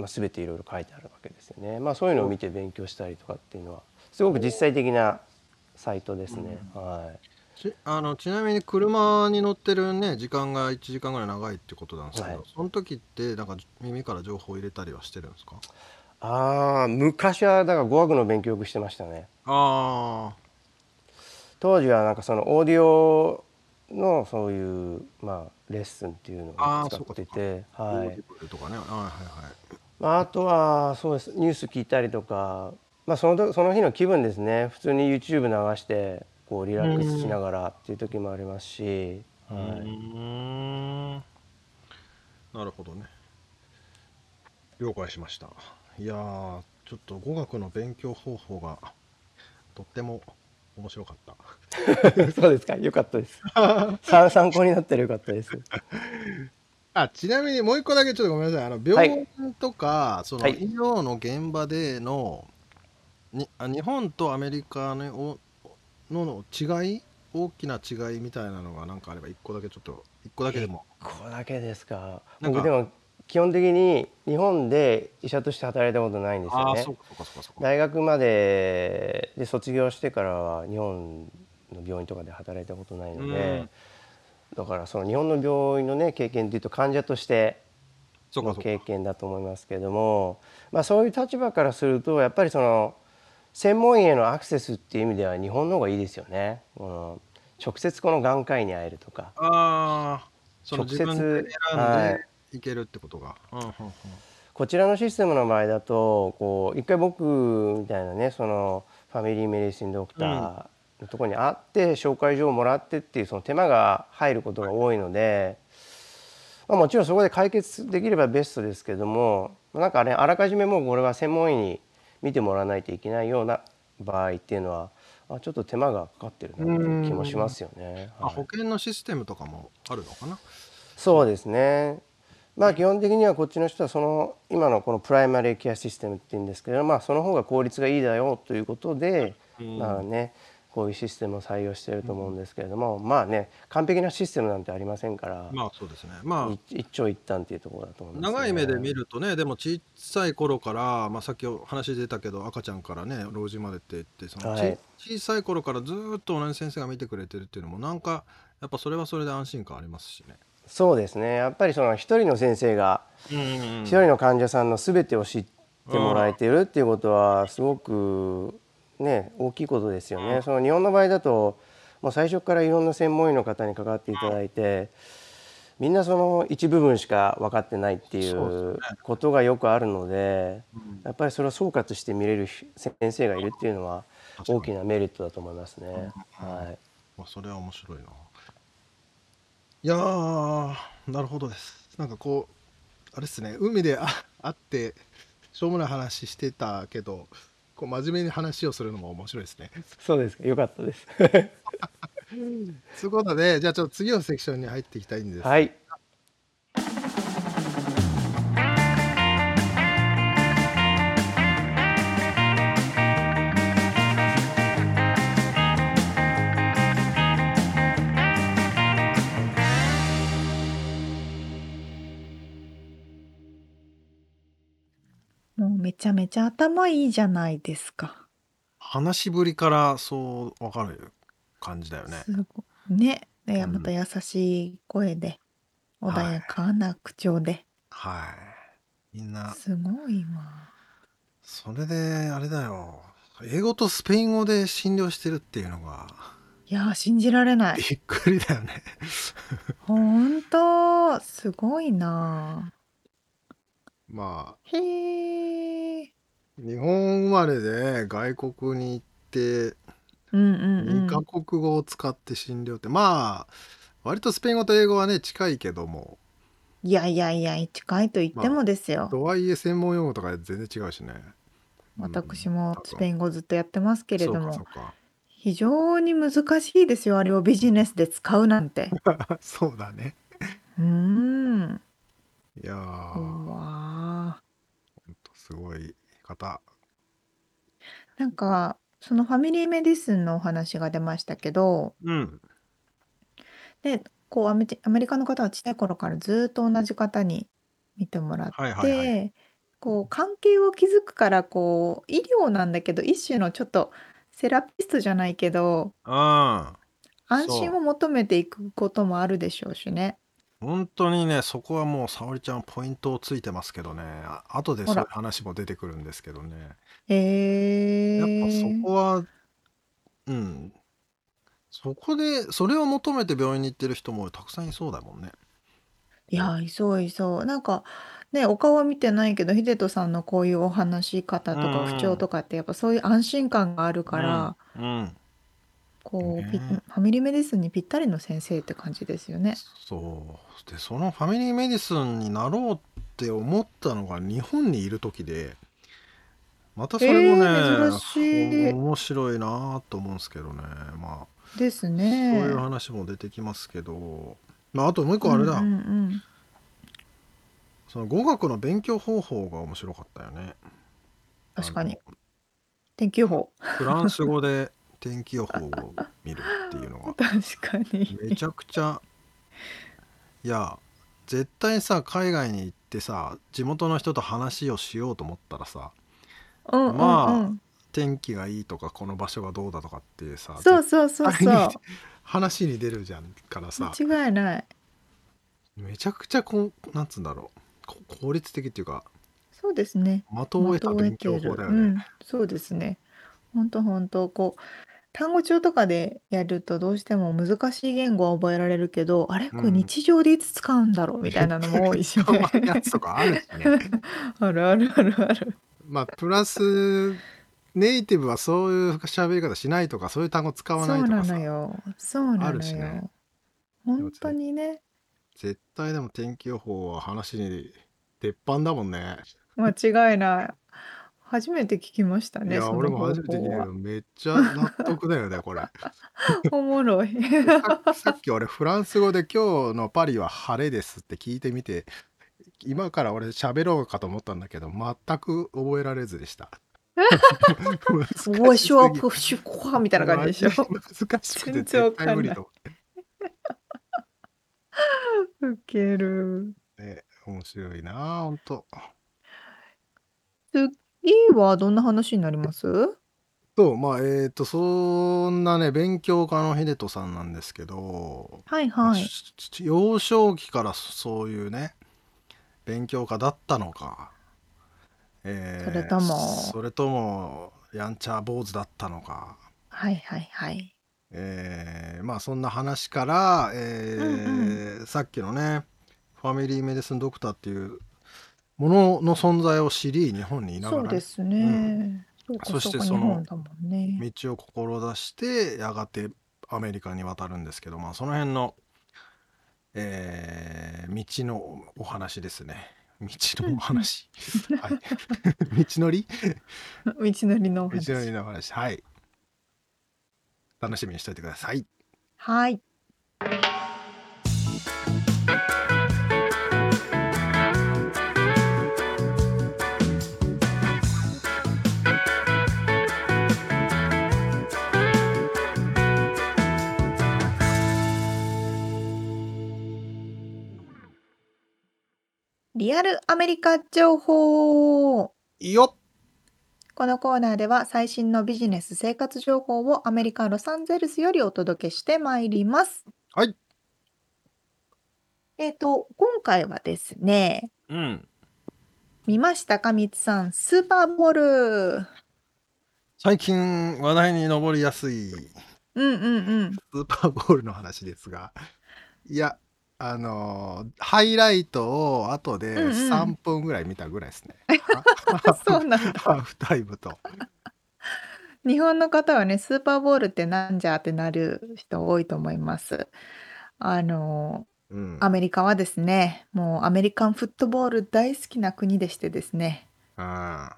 まあ、全ていろいろ書いてあるわけですよね。まあ、そういうのを見て勉強したりとかっていうのはすごく実際的なサイトですね。はい。ちあのちなみに車に乗ってるね時間が1時間ぐらい長いってことなんですけど、はい。その時ってなんか耳から情報を入れたりはしてるんですか？ああ昔はだから語学の勉強よくしてましたね。あ当時はなんかそのオーディオのそういうまあレッスンっていうのを使ってて、あ、はい。ね。はいはいはいまあ、あとはそうです。ニュース聞いたりとか、まあ、その時その日の気分ですね。普通に YouTube 流してこうリラックスしながらっていう時もありますし、うはい、なるほどね。了解しました。いやーちょっと語学の勉強方法がとっても面白かった。そうですか。よかったです。参参考になったらよかったですあちなみにもう一個だけちょっとごめんなさい。あの病院とか、そのはい。医療の現場でのにあ日本とアメリカのおのの違い？大きな違いみたいなのが何かあれば一個だけちょっと一個だけでも。ここだけですか。なんか。僕でも基本的に日本で医者として働いたことないんですよね。大学までで卒業してからは日本の病院とかで働いたことないので、だからその日本の病院のね経験っていうと患者としての経験だと思いますけれども、まあ、そういう立場からするとやっぱりその専門医へのアクセスっていう意味では日本の方がいいですよね。この直接この眼科医に会えるとか。ああその直接はでいけるってことが、うんうんうん。こちらのシステムの場合だとこう一回僕みたいなねそのファミリーメディシンドクターのところに会って紹介状をもらってっていうその手間が入ることが多いので、まあ、もちろんそこで解決できればベストですけどもなんかねあらかじめもうこれは専門医に見てもらわないといけないような場合っていうのはあちょっと手間がかかってるなっていう気もしますよね。はいあ保険のシステムとかもあるのかな？そうですね。まあ基本的にはこっちの人はその今のこのプライマリーケアシステムっていうんですけど、まあその方が効率がいいだよということで、まあねこういうシステムを採用していると思うんですけれども、まあね完璧なシステムなんてありませんから、まあそうですねまあ一一長一短っていうところだと思います、ね。長い目で見るとねでも小さい頃から、まあ、さっきお話出たけど赤ちゃんからね老人までって言ってその、はいち小さい頃からずーっと同じ先生が見てくれてるっていうのもなんかやっぱそれはそれで安心感ありますしね。そうですね。やっぱりその一人の先生がうん一人の患者さんの全てを知ってもらえているっていうことはすごくね大きいことですよね。その日本の場合だともう最初からいろんな専門医の方に関わっていただいてみんなその一部分しか分かってないっていそうことがよくあるのでやっぱりそれを総括して見れる先生がいるっていうのは大きなメリットだと思いますね。はいまあ、それは面白いな。いやーなるほどです。なんかこうあれですね海であ会ってしょうもない話してたけどこう真面目に話をするのも面白いですね。そうですか。よかったです。そういうことでじゃあちょっと次のセクションに入っていきたいんですはい。ちゃめちゃ頭いいじゃないですか。話しぶりからそう分かる感じだよね。すごね。でうんまた優しい声で、穏やかな口調で、はい。みんなすごいわ。それであれだよ英語とスペイン語で診療してるっていうのがいやー信じられない。びっくりだよね。ほんとすごいな。まあへえ。日本生まれで外国に行ってうんうんう2ん。カ国語を使って診療って、まあ割とスペイン語と英語はね近いけどもいやいやいや近いと言ってもですよ。とはいえ専門用語とか全然違うしね。私もスペイン語ずっとやってますけれどもそうかそうか非常に難しいですよあれをビジネスで使うなんて。そうだね。うーん。いやー、うほわんとすごい方。ーなんかそのファミリーメディスンのお話が出ましたけど、うん。で、こうアメリアメリカの方は小さい頃からずっと同じ方に見てもらっはいはいはい。て、こう関係を築くからこう医療なんだけど一種のちょっとセラピストじゃないけどうん。安心そを求めていくこともあるでしょうしね。う。本当にね、そこはもう沙織ちゃんポイントをついてますけどね。あ後で。そういう話も出てくるんですけどね。へやっぱそえ。こは、うん。そこで、それを求めて病院に行ってる人もたくさんいそうだもんね。いや、いそういそう。なんかね、お顔は見てないけど、秀人さんのこういうお話し方うとか口調んとかってやっぱそういう安心感があるうん。から、うん。うん。こう、 family medicine にぴったりの先生って感じですよね。そう。で、その family medicine になろうって思ったのが日本にいる時で、またそれもえー、ね、珍しいお面白いなと思うんですけどね。まあ、ですそういうね。話も出てきますけど、まあ、あともう一うんうんう個あれだ。ん。その語学の勉強方法が面白かったよね。あ確かに。の、天気予報。フランス語で天気予報を見るっていうのが、確かめに。ちゃくちゃ、いや、絶対さ、海外に行ってさ、地元の人と話をしようと思ったらさ、うんうんうまあ、ん。天気がいいとか、この場所がどうだとかってさ、そう絶そうそうそ話に出るじゃんからさ、う。間違いない。めちゃくちゃこう、なんつうんだろう、こ効率的っていうか、そうですね。的を得た勉。強法だよね。うん、そうですね。ほんとほんと、こう、単語帳とかでやるとどうしても難しい言語は覚えられるけど、あれ？これうん。日常でいつ使うんだろうみたいなのも多いしね。にやつとかあるしね。あるあるあるある。まあ、プラス、ネイティブはそういう喋り方しないとか、そういう単語使わなそうなのいとかさ、よ。そうあなのるしね。よ。でもぜにね。絶対でも天気予報は話に鉄板だもんね。間違いない。初めて聞きましたね、いや、俺も初めて聞い。たけど、めっちゃ納得だよね、これ。おもろい。でささっき俺フランス語で今日のパリは晴れですって聞いてみて、今から俺喋ろうかと思ったんだけど、全く覚えられずでした。難わしすぎ。プシュコアみたいな感じでしょ。難しくて全然わ絶対かんない。無理と思 ウケる。って。ね、面白いなあ、ほんと。次はどんな話になります？そう、まあ、えっと、そんなね、勉強家の秀人さんなんですけど、はいまあ、はい。し幼少期からそういうね、勉強家だったのか、それえーとも、それとも、やんちゃ坊主だったのか、はいはいはい。えーまあ、そんな話から、うんうん。えーさっきのね、ファミリーメディスンドクターっていうものの存在を知り、日本にいながそうですうん、ね。そうかそそうか、してその日本だもんね。道を志してやがてアメリカに渡るんですけど、まあ、その辺の、えー道のお話ですね。道のお話。はい。道のり？道のりのお道のり話。のお話。はい。楽しみにしておいてください。はい。リアルアメリカ情報よっこのコーナーでは最新のビジネス生活情報をアメリカ・ロサンゼルスよりお届けしてまいります。はい。えっ、と、今回はですね、うん。見ましたかみつさん、スーパーボール。最近話題に上りやすいスうんうんうん。ーパーボールの話ですが、いや、あのーハイライトを後でうんうん。3分ぐらい見たぐらいですね。そうなんハだ。ーフタイムと。日本の方はね、スーパーボールってなんじゃってなる人多いと思います。あの、うん。アメリカはですね、もうアメリカンフットボール大好きな国でしてですね、あ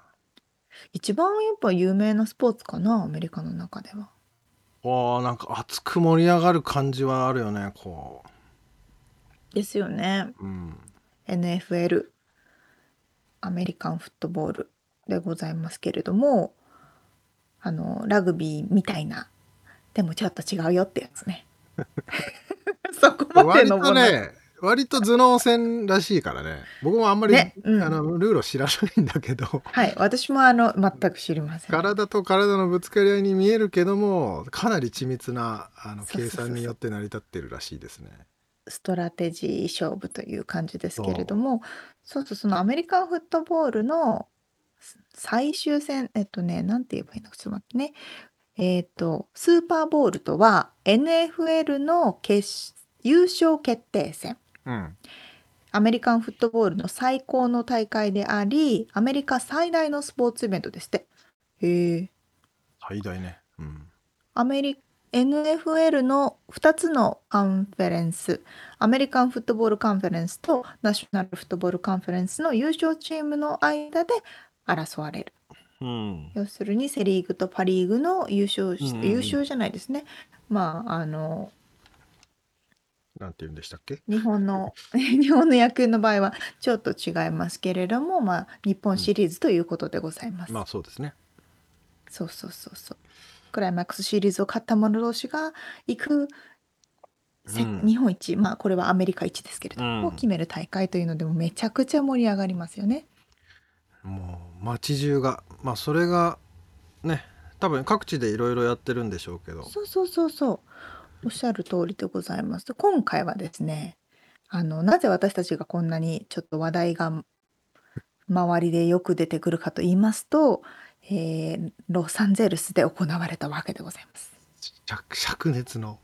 一番やっぱ有名なスポーツかな、アメリカの中では。おーなんか熱く盛り上がる感じはあるよねこですよね。う、うん、NFL アメリカンフットボールでございますけれどもあのラグビーみたいなでもちょっと違うよってやつね。そこまで割のもの、とね、割と頭脳戦らしいからね。僕もあんまり、ねうん。あのルールを知らないんだけど、はい私もあの全く知りません。体と体のぶつかり合いに見えるけども、かなり緻密なあの計算によって成り立ってるらしいですね。ストラテジー勝負という感じですけれどもそうそうそのアメリカンフットボールの最終戦えっとねなんて言えばいいのかちょっと待ってねえっとスーパーボールとは NFL の決優勝決定戦うん。アメリカンフットボールの最高の大会でありアメリカ最大のスポーツイベントですってへえ最大ね。うん。アメリ NFL の2つのカンフェレンスアメリカンフットボールカンフェレンスとナショナルフットボールカンフェレンスの優勝チームの間で争われるうん。要するにセ・リーグとパ・リーグの優勝し、うんうんうん優勝じゃないですねまああのなんて言うんでしたっけ？日本の 日本の野球の場合はちょっと違いますけれども、まあ、日本シリーズということでございます。まあそうですね。そうそうそうそう。クライマックスシリーズを勝った者同士が行く、せうん日本一まあこれはアメリカ一ですけれども、うんを決める大会というのでもめちゃくちゃ盛り上がりますよね。もう街中が、まあそれがね、多分各地でいろいろやってるんでしょうけど、そうそうそうそう。おっしゃる通りでございます。で今回はですね、あのなぜ私たちがこんなにちょっと話題が周りでよく出てくるかと言いますと、えーロサンゼルスで行われたわけでございます。灼灼熱の、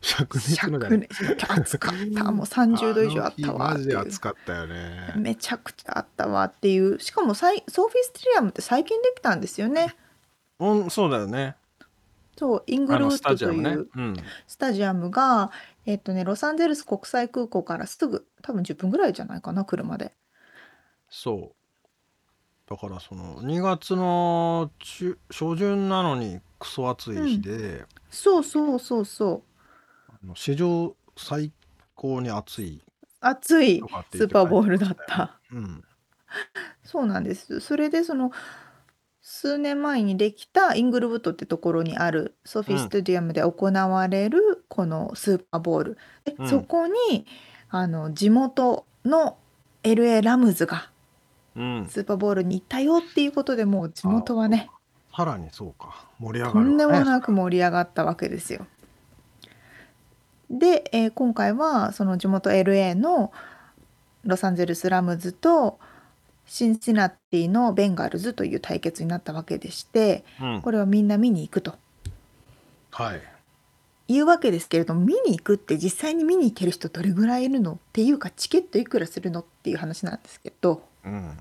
灼熱のじゃない灼熱暑かった。もう30度以上あったわマジで。暑かったよね。めちゃくちゃあったわっていう。しかもさいソーフィーステリアムって最近できたんですよね。うん、そうだよね。そう、イングルウッド。といううん。スタジアムが、えっとね、ロサンゼルス国際空港からすぐ、多分10分ぐらいじゃないかな、車で。そう。だからその2月の中初旬なのにクソ暑い日で、そうそうそうそう。あの史上最高に暑い暑いとかってスーパーボールだった。うん。そうなんです。それでその数年前にできたイングルウッドってところにあるソフィースタジアムで行われるこのスーパーボール。で、うんそこにあの地元の LA ラムズがうん。スーパーボールに行ったよっていうことでもう地元はねさらにそうか。盛り上とがるわね。んでもなく盛り上がったわけですよ。で、えー今回はその地元 LA のロサンゼルスラムズとシンシナティのベンガルズという対決になったわけでしてうん。これをみんな見に行くとはい。いうわけですけれども見に行くって実際に見に行ける人どれぐらいいるの？っていうかチケットいくらするの？っていう話なんですけどうん。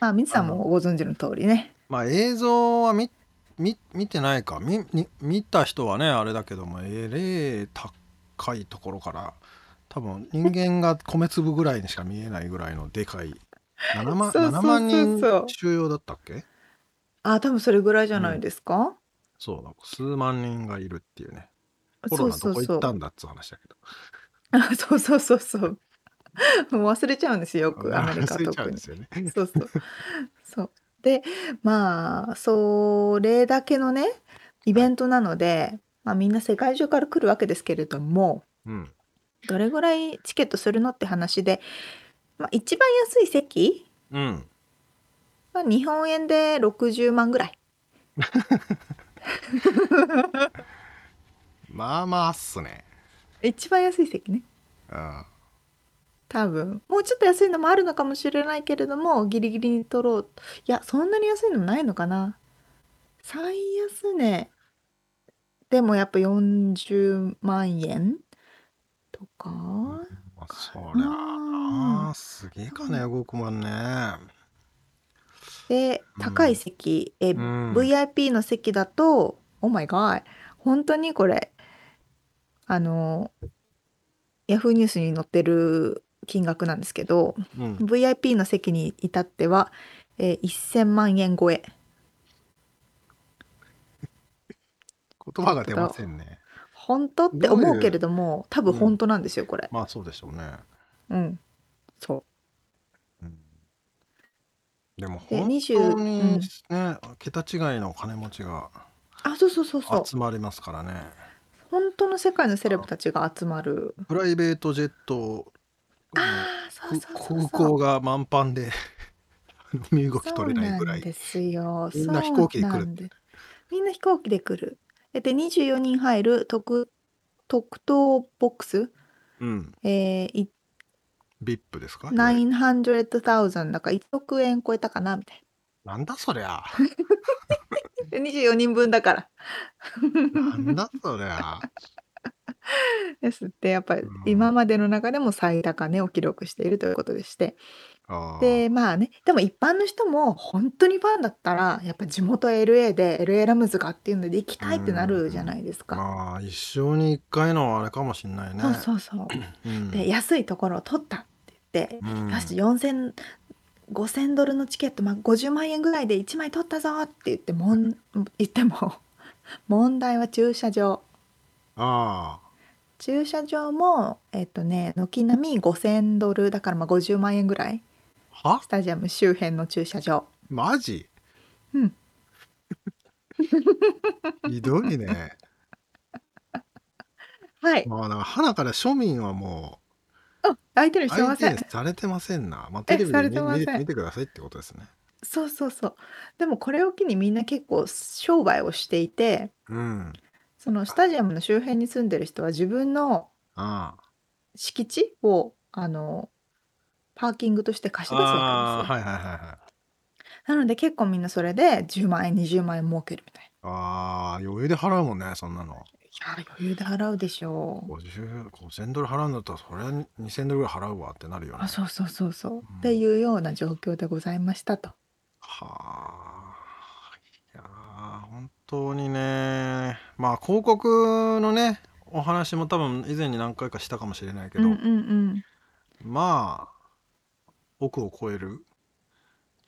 まあ皆さんもご存知の通りね。まあ映像は見見見てないか。見見見た人はねあれだけどもえれえ高いところから多分人間が米粒ぐらいにしか見えないぐらいのでかい 7万そうそうそうそう。7万人収容だったっけ？あ多分それぐらいじゃないですか、そうだ。数万人がいるっていうね。コロナどこ行ったんだっつう話だけど。あ そうそうそうそう。もう忘れちゃうんですよ、よくアメリカ忘れちゃ特に。うんですよねそうそう。そう。で、まあ、それだけのね、イベントなので、まあみんな世界中から来るわけですけれども、うんどれぐらいチケットするのって話で、まあ一番安い席うんは日本円で60万ぐらい。まあまあっすね一番安い席ね。うん多分。もうちょっと安いのもあるのかもしれないけれどもギリギリに取ろう。いやそんなに安いのもないのかな。最安値。でもやっぱ40万円とかまあそりゃあな。すげえ金動くもんね。でうん高い席、えうん。VIP の席だとオーマイガー本当にこれあのヤフーニュースに載ってる金額なんですけどうん。VIP の席に至っては、えー1000万円超え。言葉が出ませんね。本当って思うけれども多分本当なんですよこれ。まあそうでしょうね。うん。そう。ん。ででも本20当にね、桁違いの金持ちがあそうそうそうそう。集まりますからね。本当の世界のセレブたちが集まる。プライベートジェットああそうそう空港が満帆で 身動き取れないぐらい。ですよ。みんな飛行機で来るそうなんです。みんな飛行機で来る。えで24人入る特特等ボックス？うん。えー、い VIP ですか？900,000だから1億円超えたかなみたいな。んだそりゃ。なで24人分だから。なんだそりゃ ですってやっぱりうん。今までの中でも最高値を記録しているということでして。でまあねでも一般の人も本当にファンだったらやっぱ地元 LA で LA ラムズがっていうので行きたいってなるじゃないですか。まあ一生に一回のあれかもしんないね。そうそうそう。うん。で安いところを取ったって言って、うん。よし4000 5000ドルのチケット、まあ、50万円ぐらいで1枚取ったぞって言ってもん言っても問題は駐車場。あ駐車場もえっとね軒並み5000ドルだからまあ50万円ぐらい。あは？スタジアム周辺の駐車場。マジ？うん。ひどいね。はい。まあだから花から庶民はもあ相手にうしてません。相手にされてませんな、まあ、テレビさで見れてません。見見てくださいってことですね。そうそうそう。でもこれを機にみんな結構商売をしていてうんそのスタジアムの周辺に住んでる人は自分のああ。敷地をあのパーキングとして貸し出すわけですよ、はいはいはいはい。なので結構みんなそれで10万円20万円儲けるみたいああ余裕で払うもんねそんなの。ないや余裕で払うでしょう。50 5000ドル払うんだったらそれは2000ドルぐらい払うわってなるよね。あそうそうそうそう、ん。っていうような状況でございましたと。はあ。いやー本当にねまあ広告のねお話も多分以前に何回かしたかもしれないけど、うんうんうんまあ億を超える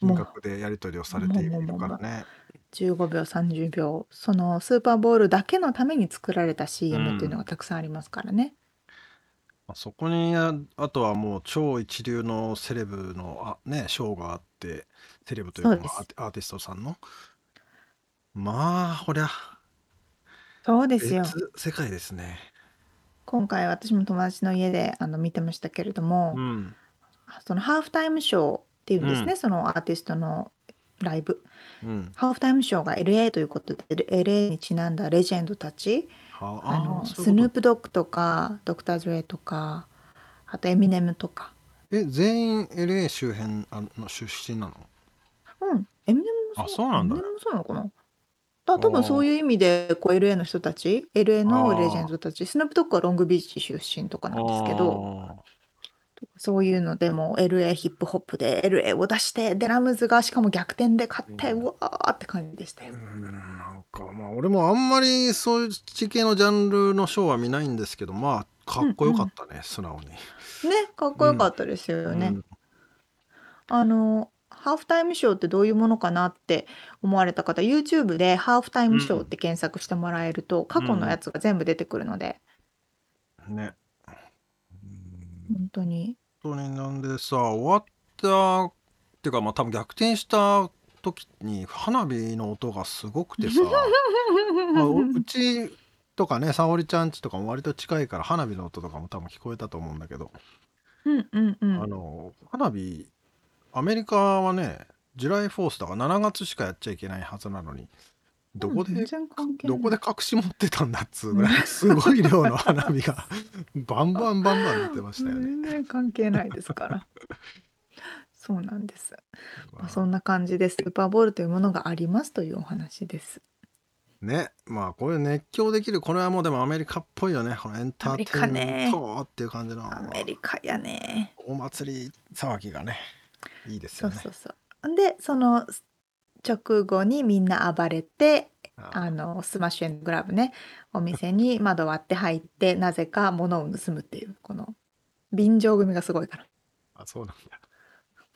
金額でやり取りをされているからね。15秒30秒そのスーパーボールだけのために作られた CM っていうのがたくさんありますからね、まあそこにあとはもう超一流のセレブのあねショーがあってセレブというかアーティストさんのまあこりゃ。そうですよ。別世界ですね。今回私も友達の家であの見てましたけれども、うん。そのハーフタイムショーっていうんですね、うそのアーティストのライブ。うん。ハーフタイムショーが LA ということで LA にちなんだレジェンドたちはあのーそういうスヌープドッグとかドクター・ズレイとかあとエミネムとか。え全員 LA 周辺あの出身なの？うん。エミネムもあそうなんだ。エミネムもそうなのかな？だ多分そういう意味でこう LA の人たち LA のレジェンドたちスヌープドッグはロングビーチ出身とかなんですけどそういうのでも LA ヒップホップで LA を出してデラムズがしかも逆転で勝ってうん。うわーって感じでした。うんなんかまあ俺もあんまりそういう地形のジャンルのショーは見ないんですけどまあかっこよかったね、素直に。ねかっこよかったですよね。うん。あのハーフタイムショーってどういうものかな？って思われた方 YouTube でハーフタイムショーって検索してもらえると、過去のやつが全部出てくるので、ね。うん本当に。本当になんでさ終わったっていうかまあ多分逆転した時に花火の音がすごくてさ、まあ、おうちとかね沙織ちゃんちとかも割と近いから花火の音とかも多分聞こえたと思うんだけど、うんうんうん。あの花火アメリカはねジュライフォースとか7月しかやっちゃいけないはずなのにどこで、どこで隠し持ってたんだっつうぐらいすごい量の花火が バンバンバンバン出てましたよね。全然関係ないですから。そうなんです、まあ、そんな感じでスーパーボールというものがありますというお話です。ね。まあこういう熱狂できるこれはもうでもアメリカっぽいよね。このエンターテインメントっていう感じの。アメリカやね。お祭り騒ぎがねいいですよね。そうそうそうでその直後にみんな暴れてああのスマッシュエンドグラブねお店に窓割って入ってなぜか物を盗むっていうこの便乗組がすごいからあそうなんだ。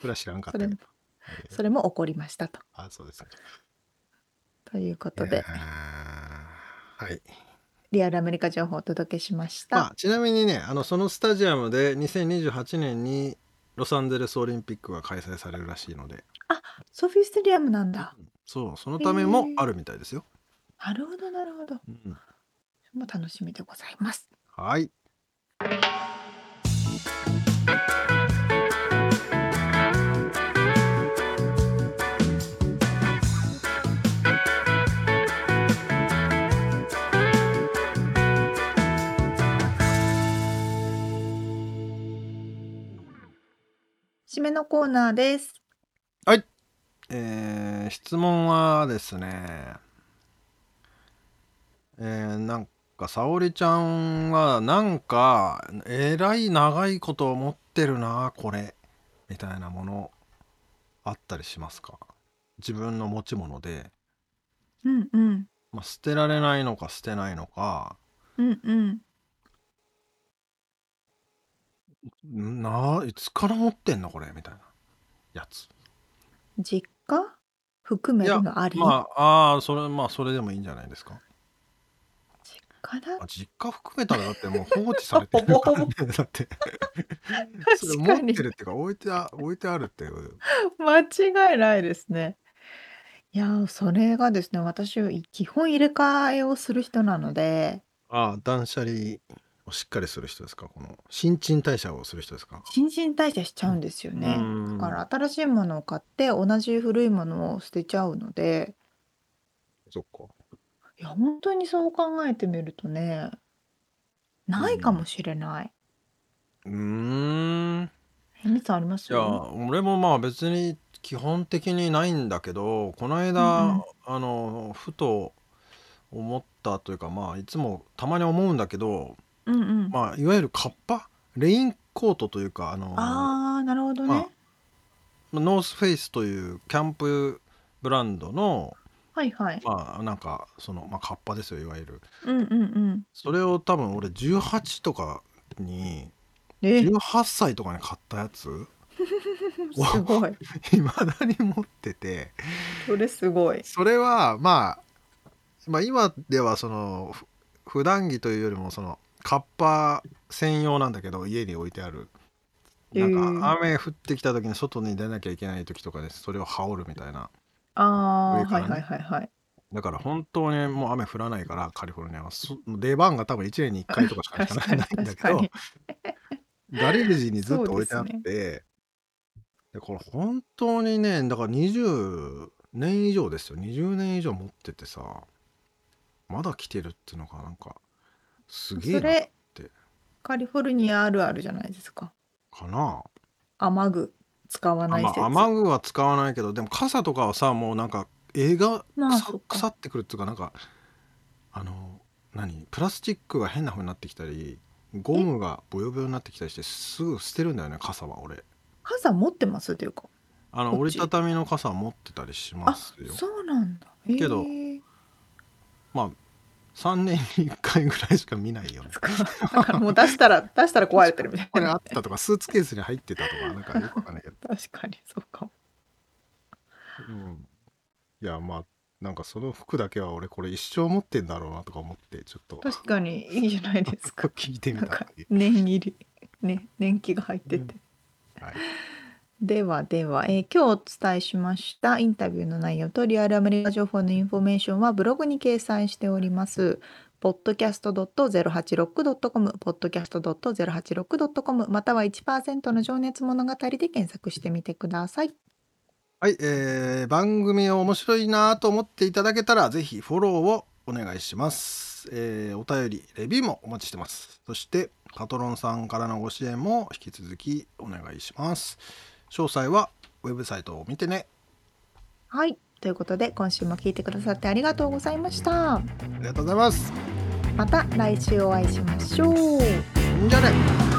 それは知らんかっそれもたそれも起こりましたと。あそうですね。ということでえーはい。リアルアメリカ情報をお届けしました。まあ、ちなみにねあのそのスタジアムで2028年にロサンゼルスオリンピックが開催されるらしいのでソフィステリアムなんだ。そうそのためもあるみたいですよ、なるほどなるほど。うん、もう楽しみでございます。はい締めのコーナーです。えー質問はですね。えーなんか沙織ちゃんはなんかえらい長いことを持ってるなこれ。みたいなものあったりしますか？自分の持ち物で、うんうん。まあ、捨てられないのか捨てないのか。うんうん。んないつから持ってんのこれみたいな。やつ。実家？含めるのあり？まああーそれまあそれでもいいんじゃないですか。実家だ？あ。実家含めたらだってもう放置されてるから。ね だって。それ持確かにってるっていうか置いてあ置いてあるっていう。間違いないですね。いやーそれがですね私基本入れ替えをする人なので。ああ断捨離。をしっかりする人ですか？この新陳代謝をする人ですか？新陳代謝しちゃうんですよね。うん。だから新しいものを買って同じ古いものを捨てちゃうので。そっか。いや本当にそう考えてみるとねないかもしれない。うーん。えみさんあります？いや俺もまあ別に基本的にないんだけどこの間、うんうん。あのふと思ったというかまあいつもたまに思うんだけどうんうん。まあいわゆるカッパ？レインコートというかあのああなるほどまね。ノースフェイスというキャンプブランドのはいはい。まあなんかその、まあ、カッパですよいわゆるうんうんうん。それを多分俺18とかにえ？18歳とかに買ったやつ？すごい。いまだに持っててそれすごい。それはまあまあ今ではそのふ普段着というよりもそのカッパ専用なんだけど家に置いてある。なんか雨降ってきた時に外に出なきゃいけない時とかでそれを羽織るみたいな。ああはい上からね。はいはいはい。だから本当にもう雨降らないからカリフォルニアは。そ出番が多分1年に1回とかしか確かにないんだ確かにけど。ガレージにずっと置いてあってでこれ本当にねだから20年以上ですよ。20年以上持っててさまだ来てるっていうのがなんかすげえなそれてカリフォルニアあるあるじゃないですか。かな雨具使わないま説。あ雨具は使わないけどでも傘とかはさもうなんか絵が腐っか腐ってくるっていうかなんかあの何？プラスチックが変な風になってきたりゴムがボヨボヨになってきたりしてすぐ捨てるんだよね傘は俺傘持ってます？っていうか。あの折りたたみの傘持ってたりしまあすよそうなんだ。けけどまあ3年に1回ぐらいしか見ないよね。だからもう出したら 出したら壊れてるみたいな。これあったとかスーツケースに入ってたとかなんかよくわかんないけど、確かにそうか。も。うん、いやまあなんかその服だけは俺これ一生持ってんだろうなとか思ってちょっと。確かにいいじゃないですか。聞いてみた念入り。ね年季が入ってて。はいではでは、えー今日お伝えしましたインタビューの内容とリアルアメリカ情報のインフォメーションはブログに掲載しております。podcast.086.com、podcast.086.com、または1%の情熱物語で検索してみてください。はい、えー番組を面白いなと思っていただけたらぜひフォローをお願いします、えーお便りレビューもお待ちしてますそしてパトロンさんからのご支援も引き続きお願いします詳細はウェブサイトを見てねはい。ということで、今週も聞いてくださってありがとうございました。ありがとうございますまた来週お会いしましょう。じゃあね